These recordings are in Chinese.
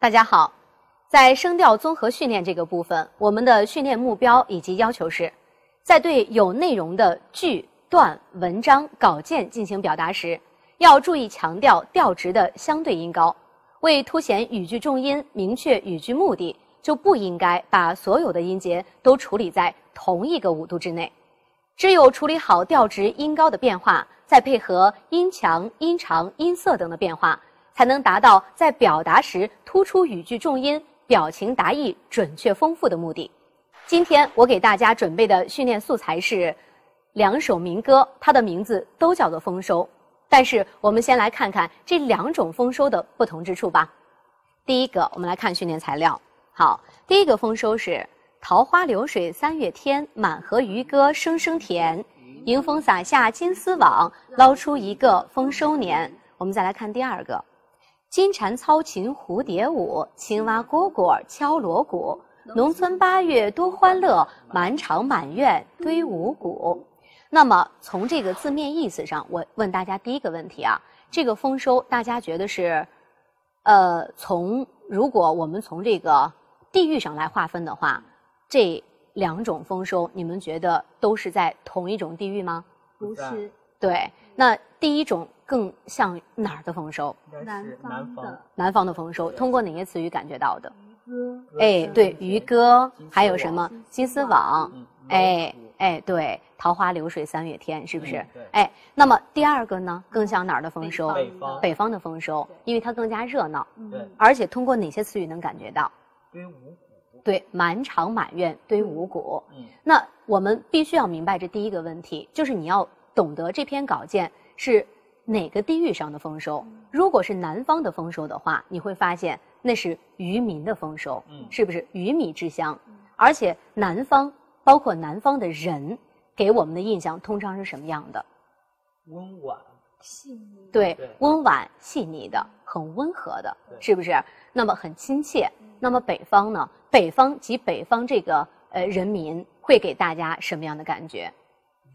大家好，在声调综合训练这个部分，我们的训练目标以及要求是，在对有内容的句段、文章、稿件进行表达时，要注意强调调值的相对音高。为凸显语句重音、明确语句目的，就不应该把所有的音节都处理在同一个五度之内。只有处理好调值音高的变化，再配合音强、音长、音色等的变化，才能达到在表达时突出语句重音、表情达意准确丰富的目的。今天我给大家准备的训练素材是两首民歌，它的名字都叫做丰收。但是我们先来看看这两种丰收的不同之处吧。第一个，我们来看训练材料。好，第一个丰收是“桃花流水三月天，满河渔歌声声甜。迎风撒下金丝网，捞出一个丰收年。”我们再来看第二个，“金蝉操琴蝴蝶舞，青蛙蝈蝈敲锣鼓。农村八月多欢乐，满场满院堆五谷。”那么从这个字面意思上，我问大家第一个问题啊，这个丰收大家觉得是，呃，从如果我们从这个地域上来划分的话，这两种丰收，你们觉得都是在同一种地域吗？不是，对，那第一种更像哪儿的丰收？南方的南方的丰收，通过哪些词语感觉到的？歌，哎，对，渔歌，还有什么金丝网？哎哎，对，桃花流水三月天，是不是？哎，那么第二个呢，更像哪儿的丰收？北方北方的丰收，因为它更加热闹，对，而且通过哪些词语能感觉到？堆五谷。对，满场满院堆五谷。嗯，那我们必须要明白这第一个问题，就是你要懂得这篇稿件是哪个地域上的丰收。如果是南方的丰收的话，你会发现那是渔民的丰收，嗯是不是鱼米之乡？而且南方包括南方的人给我们的印象通常是什么样的？温婉。细腻，对对，温婉细腻的，很温和的，是不是？那么很亲切。那么北方呢？北方及北方这个呃人民会给大家什么样的感觉？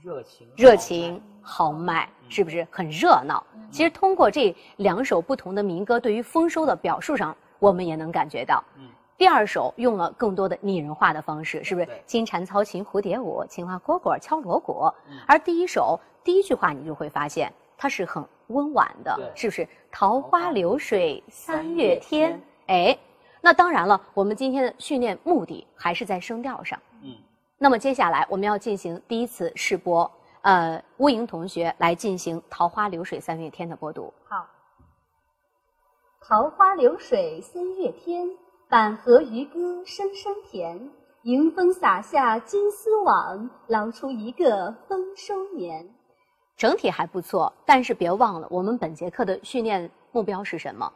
热情，热情豪迈，是不是很热闹？其实通过这两首不同的民歌，对于丰收的表述上，我们也能感觉到。嗯第二首用了更多的拟人化的方式，是不是？金蝉操琴蝴蝶舞，青蛙蝈蝈敲锣鼓。嗯而第一首第一句话，你就会发现它是很温婉的，是不是？桃花流水三月天哎，那当然了，我们今天的训练目的还是在声调上。嗯，那么接下来我们要进行第一次试播，呃，乌莹同学来进行《桃花流水三月天》的播读。好。桃花流水三月天，板河渔歌声声甜。迎风撒下金丝网，捞出一个丰收年。整体还不错，但是别忘了，我们本节课的训练目标是什么？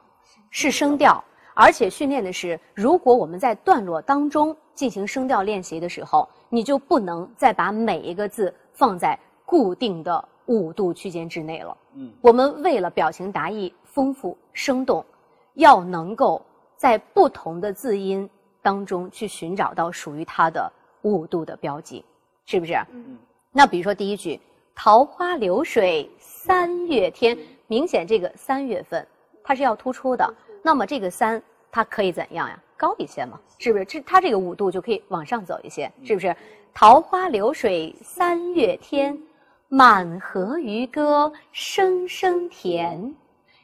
是声调，而且训练的是，如果我们在段落当中进行声调练习的时候，你就不能再把每一个字放在固定的五度区间之内了。嗯，我们为了表情达意、丰富生动，要能够在不同的字音当中去寻找到属于它的五度的标记，是不是？嗯，那比如说第一句“桃花流水三月天”，明显这个三月份它是要突出的，那么这个三它可以怎样呀？高一些嘛，是不是？这它这个五度就可以往上走一些，是不是？桃花流水三月天，满河渔歌声声甜。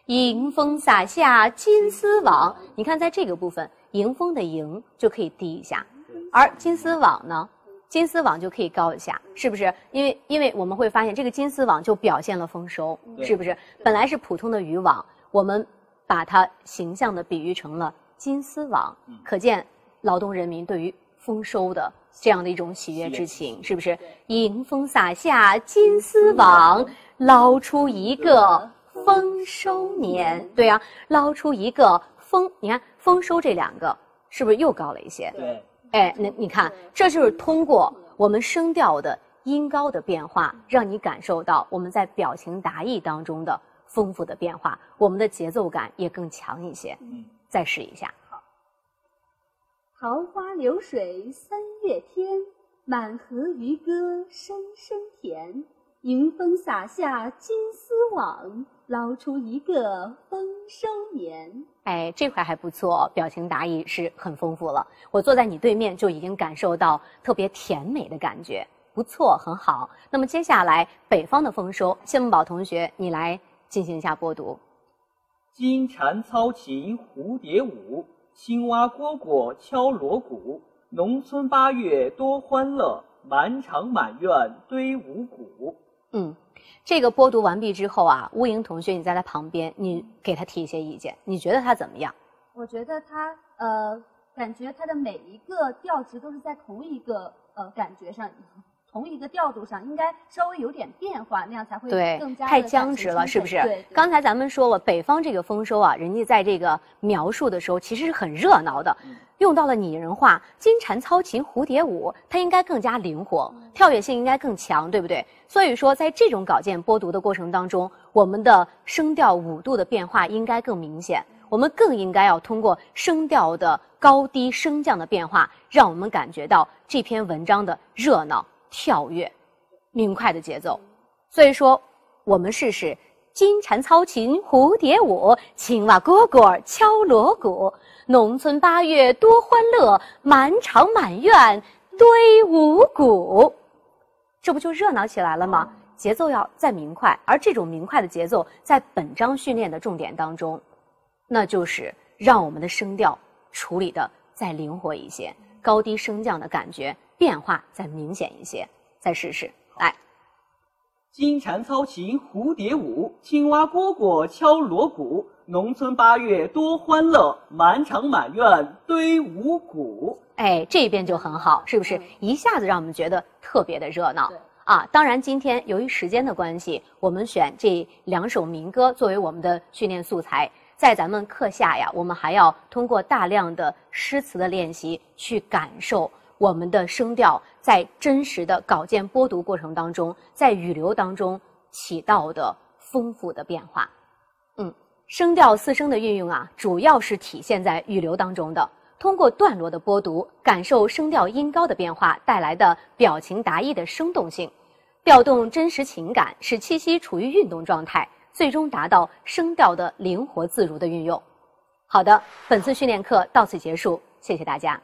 迎风撒下金丝网，你看在这个部分，迎风的迎就可以低一下，而金丝网呢，金丝网就可以高一下，是不是？因为因为我们会发现这个金丝网就表现了丰收，是不是？本来是普通的渔网，我们把它形象的比喻成了金丝网，嗯。可见劳动人民对于丰收的这样的一种喜悦之情，是不是？迎风撒下金丝网，捞出一个丰收年。对啊，捞出一个丰，你看丰收这两个是不是又高了一些？对，哎，那你看，这就是通过我们声调的音高的变化，让你感受到我们在表情达意当中的丰富的变化，我们的节奏感也更强一些。嗯，再试一下，好桃花流水三月天，满河渔歌声声甜。迎风洒下金丝网，捞出一个丰收年。哎，这块还不错，表情达意是很丰富了。我坐在你对面就已经感受到特别甜美的感觉，不错，很好。那么接下来北方的丰收，谢梦宝同学，你来进行一下播读。金蝉操琴蝴蝶舞，青蛙蝈蝈敲锣鼓。农村八月多欢乐，满场满院堆五谷。嗯，这个播读完毕之后啊，乌莹同学，你在他旁边，你给他提一些意见，你觉得他怎么样？我觉得他呃，感觉他的每一个调值都是在同一个呃感觉上，同一个调度上，应该稍微有点变化，那样才会对更加太僵直了，是不是？对，对刚才咱们说了，北方这个丰收啊，人家在这个描述的时候其实是很热闹的，嗯用到了拟人化，金蝉操琴蝴蝶舞，它应该更加灵活，跳跃性应该更强，对不对？所以说，在这种稿件播读的过程当中，我们的声调五度的变化应该更明显，我们更应该要通过声调的高低升降的变化，让我们感觉到这篇文章的热闹、跳跃、明快的节奏。所以说，我们试试金蝉操琴蝴蝶舞，青蛙蝈蝈敲锣鼓。农村八月多欢乐，满场满院堆五谷。这不就热闹起来了吗？节奏要再明快，而这种明快的节奏，在本章训练的重点当中，那就是让我们的声调处理的再灵活一些，高低升降的感觉变化再明显一些。再试试，来。金蝉操琴蝴蝶舞，青蛙蝈蝈敲锣鼓。农村八月多欢乐，满场满院堆五谷。哎，这边就很好，是不是？一下子让我们觉得特别的热闹对啊！当然，今天由于时间的关系，我们选这两首民歌作为我们的训练素材。在咱们课下呀，我们还要通过大量的诗词的练习，去感受我们的声调在真实的稿件播读过程当中，在语流当中起到的丰富的变化。嗯，声调四声的运用啊，主要是体现在语流当中的。通过段落的播读，感受声调音高的变化带来的表情达意的生动性，调动真实情感，使气息处于运动状态，最终达到声调的灵活自如的运用。好的，本次训练课到此结束，谢谢大家。